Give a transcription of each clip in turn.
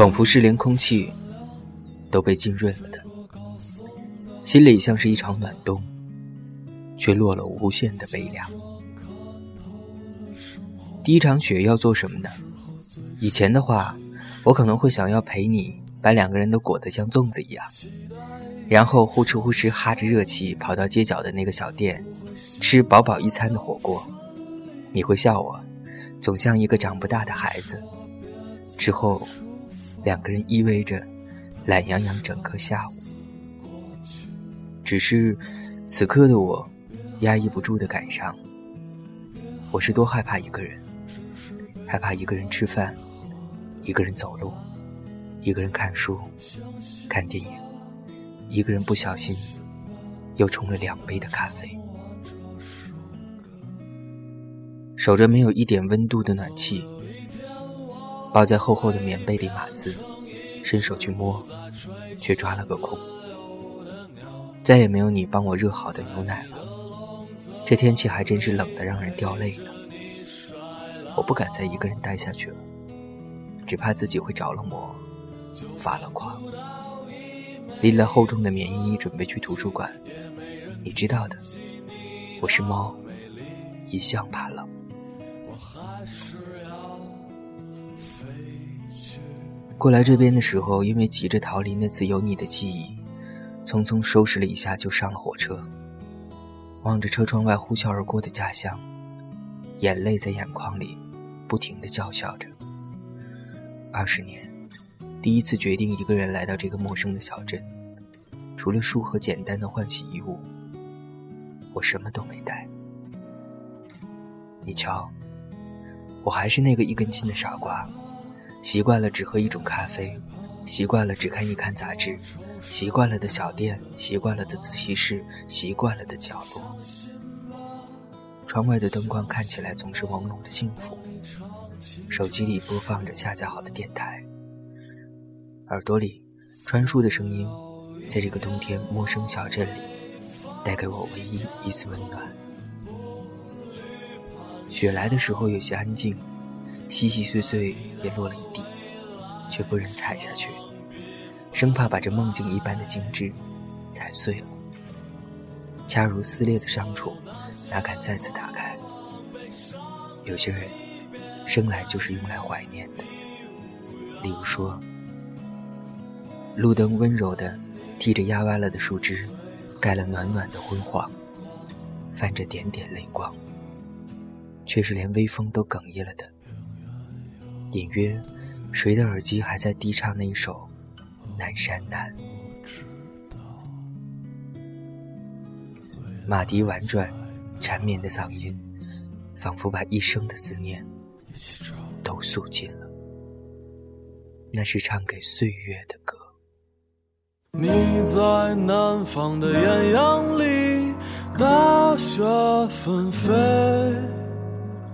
仿佛是连空气都被浸润了的，心里像是一场暖冬，却落了无限的悲凉。第一场雪要做什么呢？以前的话，我可能会想要陪你，把两个人都裹得像粽子一样，然后呼哧呼哧哈着热气跑到街角的那个小店，吃饱饱一餐的火锅。你会笑我，总像一个长不大的孩子。之后，两个人依偎着，懒洋洋整个下午。只是，此刻的我，压抑不住的感伤。我是多害怕一个人。害怕一个人吃饭，一个人走路，一个人看书、看电影，一个人不小心又冲了两杯的咖啡，守着没有一点温度的暖气，抱在厚厚的棉被里码字，伸手去摸，却抓了个空。再也没有你帮我热好的牛奶了，这天气还真是冷得让人掉泪呢。我不敢再一个人待下去了，只怕自己会着了魔，发了狂。拎了厚重的棉衣，准备去图书馆。你知道的，我是猫，一向怕冷。我还是过来这边的时候，因为急着逃离那次有你的记忆，匆匆收拾了一下就上了火车。望着车窗外呼啸而过的家乡，眼泪在眼眶里。不停的叫嚣着。二十年，第一次决定一个人来到这个陌生的小镇，除了书和简单的换洗衣物，我什么都没带。你瞧，我还是那个一根筋的傻瓜，习惯了只喝一种咖啡，习惯了只看一刊杂志，习惯了的小店，习惯了的自习室，习惯了的角落。窗外的灯光看起来总是朦胧的幸福。手机里播放着下载好的电台，耳朵里传输的声音，在这个冬天陌生小镇里，带给我唯一一丝温暖。雪来的时候有些安静，细细碎碎也落了一地，却不忍踩下去，生怕把这梦境一般的精致踩碎了。恰如撕裂的伤处，哪敢再次打开？有些人。生来就是用来怀念的。例如说，路灯温柔地替着压弯了的树枝，盖了暖暖的昏黄，泛着点点泪光，却是连微风都哽咽了的。隐约，谁的耳机还在低唱那一首《南山南》？马蹄婉转，缠绵的嗓音，仿佛把一生的思念。都诉尽了，那是唱给岁月的歌。你在南方的艳阳里，大雪纷飞；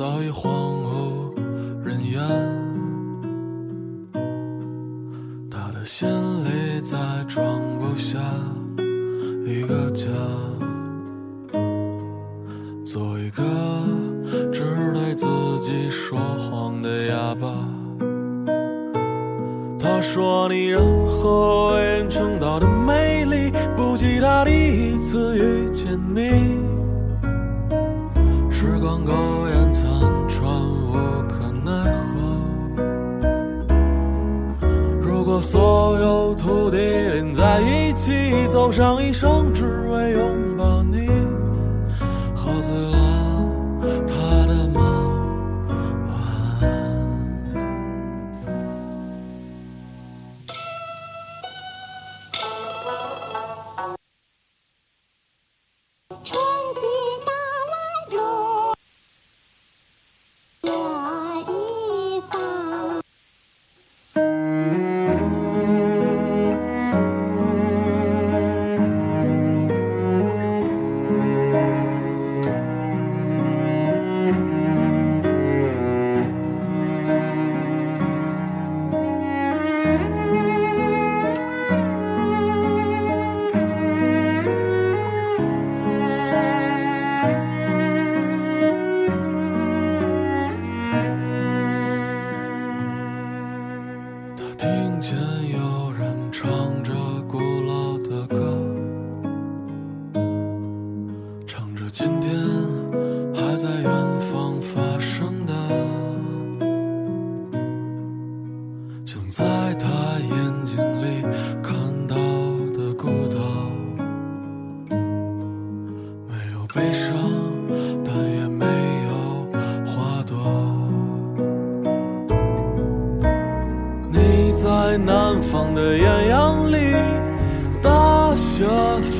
早已荒无人烟，他的心里再装不下一个家，做一个只对。自己说谎的哑巴。他说你任何为人称道的美丽，不及他第一次遇见你。时光苟和所有土地连在一起，走上一生，只为拥抱你，喝醉了。在远方发生的想在他眼睛里看到的孤岛没有悲伤但也没有花朵。你在南方的艳阳里大雪纷